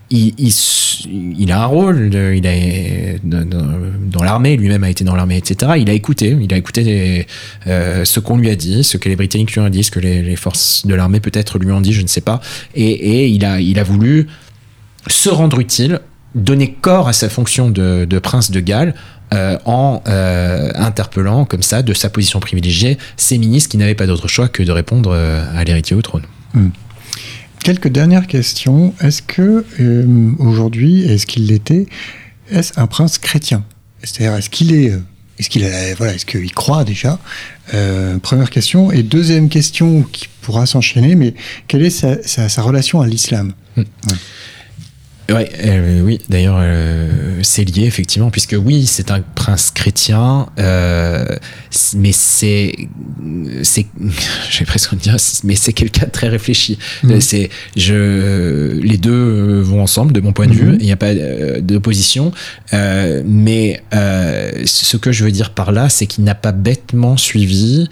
Il, a un rôle, de- il a, dans l'armée, lui-même a été dans l'armée, etc. Il a écouté, il a écouté euh, ce qu'on lui a dit, ce que les Britanniques lui ont dit, ce que les, forces de l'armée peut-être lui ont dit, je ne sais pas. Et, il, a, voulu se rendre utile, donner corps à sa fonction de, prince de Galles. euh, en euh, interpellant comme ça de sa position privilégiée ces ministres qui n'avaient pas d'autre choix que de répondre euh, à l'héritier au trône. Quelques dernières questions. Est-ce que euh, aujourd'hui, est-ce qu'il l'était, est-ce un prince chrétien? C'est-à-dire, est-ce qu'il est, euh, est-ce qu'il a- voilà, est-ce qu'il croit déjà? Euh, Première question. Et deuxième question qui pourra s'enchaîner, mais quelle est sa, sa- sa relation à l'islam? Ouais, euh, oui, d'ailleurs, euh, c'est lié effectivement, puisque oui, c'est un prince chrétien, euh, mais c'est, c'est, [laughs] je vais presque dire, mais c'est quelqu'un de très réfléchi. Mhm. Euh, C'est, je, les deux euh, vont ensemble de mon point de Mhm. vue. Il n'y a pas d'opposition, euh, mais euh, ce que je veux dire par là, c'est qu'il n'a pas bêtement suivi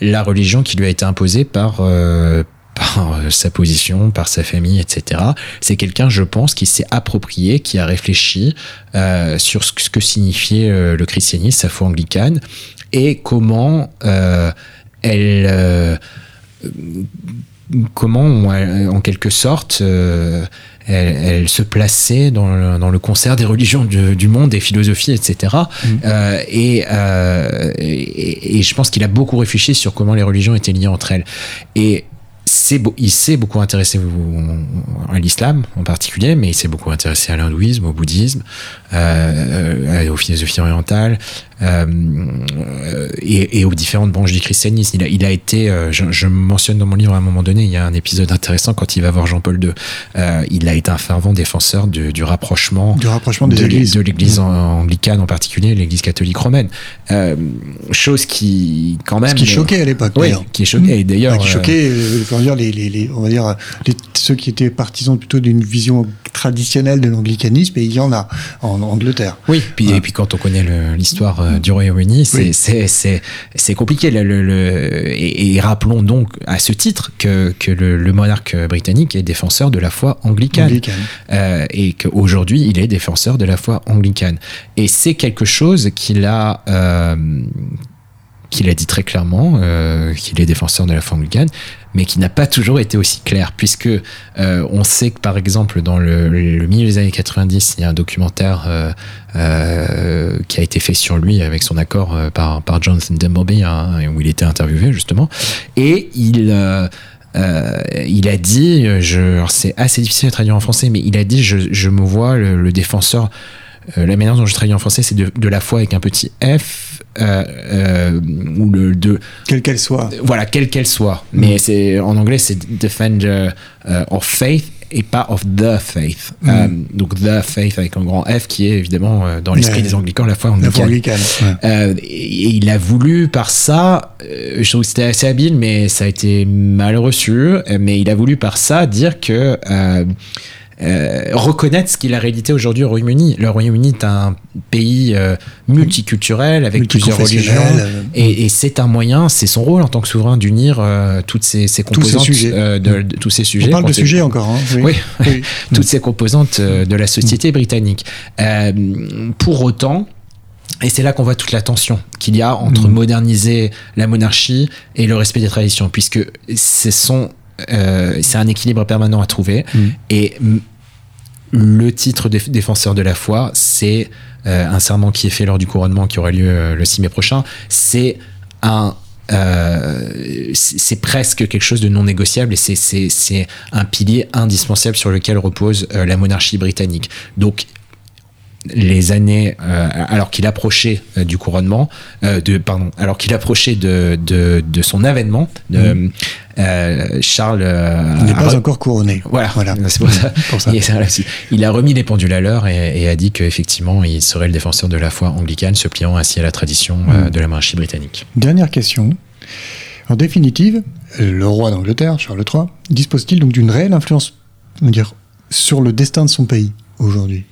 la religion qui lui a été imposée par euh, par euh, sa position, par sa famille, etc. C'est quelqu'un, je pense, qui s'est approprié, qui a réfléchi euh, sur ce que, signifiait euh, le christianisme, sa foi anglicane, et comment euh, elle... comment, elle- en quelque sorte, elle, elle se plaçait dans le, dans le concert des religions du, du monde, des philosophies, etc. Euh, et, euh, et, et je pense qu'il a beaucoup réfléchi sur comment les religions étaient liées entre elles. Et il s'est beaucoup intéressé à l'islam en particulier, mais il s'est beaucoup intéressé à l'hindouisme, au bouddhisme, euh, euh, aux philosophies orientales euh, et, et aux différentes branches du christianisme. Il a, il a été, je, je mentionne dans mon livre à un moment donné, il y a un épisode intéressant quand il va voir Jean-Paul II. Il a été un fervent défenseur du, du rapprochement Du rapprochement des de l'église en- anglicane en particulier, l'église catholique romaine. Chose qui, quand même. Ce qui choquait à l'époque. Oui, qui est choqué. Et d'ailleurs. Enfin, qui choquait, dire, les, les, les- on va dire, les- ceux qui étaient partisans plutôt d'une vision traditionnelle de l'anglicanisme, et il y en a en Angleterre. Oui, puis, Voilà. et puis quand on connaît l'histoire euh, du Royaume-Uni, c'est Oui. compliqué. Le, le- le- et, et rappelons donc à ce titre que, que le, le monarque britannique est défenseur de la foi anglicane. Anglicane. Euh, et qu'aujourd'hui, il est défenseur de la foi anglicane. Et c'est quelque chose qu'il a, euh, qu'il a dit très clairement, euh, qu'il est défenseur de la foi anglicane, mais qui n'a pas toujours été aussi clair, puisque euh, on sait que par exemple dans le, milieu des années 90, il y a un documentaire euh, euh, qui a été fait sur lui avec son accord par, par Jonathan Dumbleby, hein, où il était interviewé justement, et il... il a dit, c'est assez difficile à traduire en français, mais il a dit, je, je me vois le défenseur. Euh, la manière dont je traduis en français, c'est de, de la foi avec un petit F euh, euh, ou le de Quelle qu'elle soit. voilà quelle qu'elle soit. Mais c'est en anglais c'est defender euh, of faith et pas of the faith. Mm. Euh, donc the faith avec un grand F qui est évidemment euh, dans l'esprit des anglicans la foi La foi anglicane. ouais. Euh, et il a voulu par ça, euh, je trouve que c'était assez habile, mais ça a été mal reçu. euh, Mais il a voulu par ça dire que euh, reconnaître ce qu'est la réalité aujourd'hui au Royaume-Uni. Le Royaume-Uni est un pays euh, multiculturel avec plusieurs religions. Euh, Et, et c'est un moyen, c'est son rôle en tant que souverain d'unir euh, toutes ces, ces ces composantes sujets. euh, de, de tous ces sujets. On parle de sujets encore. Hein, Oui. oui. [laughs] toutes ces composantes euh, de la société britannique. Euh, pour autant, et c'est là qu'on voit toute la tension qu'il y a entre Mhm. moderniser la monarchie et le respect des traditions, puisque ce sont, euh, c'est un équilibre permanent à trouver. Mhm. Et mm, le titre de défenseur de la foi, c'est euh, un serment qui est fait lors du couronnement qui aura lieu euh, le 6 mai prochain. C'est un euh, c'est presque quelque chose de non négociable et c'est- un pilier indispensable sur lequel repose euh, la monarchie britannique. Donc les années, euh, alors qu'il approchait euh, du couronnement, euh, de, pardon, alors qu'il approchait de, de, de son avènement, de, euh, Charles euh, Il n'est pas re- encore couronné. voilà, Voilà. [laughs] c'est pour ça. [laughs] Pour il a remis les pendules à l'heure et, et a dit qu'effectivement, il serait le défenseur de la foi anglicane, se pliant ainsi à la tradition euh, de la monarchie britannique. Dernière question. En définitive, le roi d'Angleterre, Charles III, dispose-t-il donc d'une réelle influence on va dire, sur le destin de son pays aujourd'hui?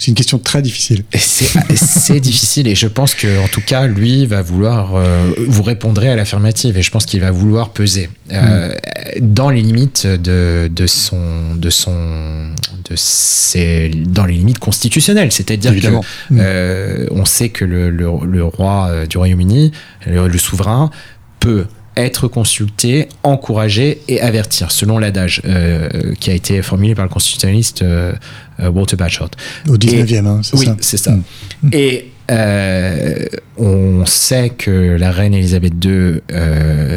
C'est une question très difficile. C'est difficile. Et je pense que en tout cas lui va vouloir euh, vous répondrez à l'affirmative. Et je pense qu'il va vouloir peser euh, dans les limites de, de son de son de ses dans les limites constitutionnelles. C'est-à-dire que Évidemment. euh, on sait que le, le, le roi euh, du Royaume-Uni le, le souverain peut être consulté, encouragé et avertir, selon l'adage euh, qui a été formulé par le constitutionnaliste euh, euh, Walter Bagehot. Au 19e, hein, c'est Oui, ça c'est ça. Mm. Et euh, on sait que la reine Elisabeth II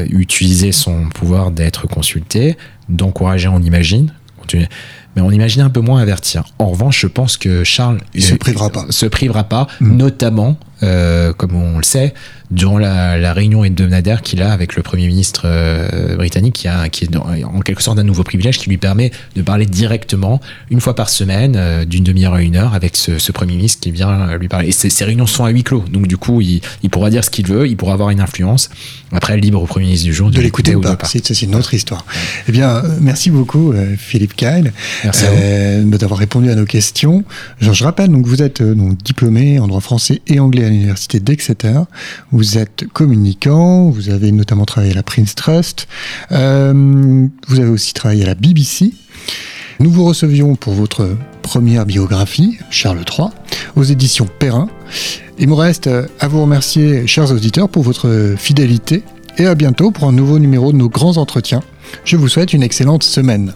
utilisait son pouvoir d'être consultée, d'encourager, on imagine. Mais on imagine un peu moins avertir. En revanche, je pense que Charles Il se privera pas. se privera pas, Mm. notamment, euh, comme on le sait, durant la, la réunion hebdomadaire qu'il a avec le Premier ministre euh, britannique, qui, a, qui est dans- en quelque sorte un nouveau privilège qui lui permet de parler directement, une fois par semaine, euh, d'une demi-heure à une heure, avec ce, ce Premier ministre qui vient lui parler. Et ces, ces réunions sont à huis clos, donc du coup, il, il pourra dire ce qu'il veut, il pourra avoir une influence. Après, libre au Premier ministre du jour de, de l'écouter ou pas. C'est une autre histoire. Eh bien, merci beaucoup, Philippe Kyle, d'avoir répondu à nos questions. Je, je rappelle, donc, vous êtes donc, diplômé en droit français et anglais à l'université d'Exeter. Vous êtes communicant, vous avez notamment travaillé à la Prince Trust. Euh, vous avez aussi travaillé à la BBC. Nous vous recevions pour votre première biographie, Charles III, aux éditions Perrin. Il me reste euh, à vous remercier, chers auditeurs, pour votre fidélité et à bientôt pour un nouveau numéro de nos grands entretiens. Je vous souhaite une excellente semaine.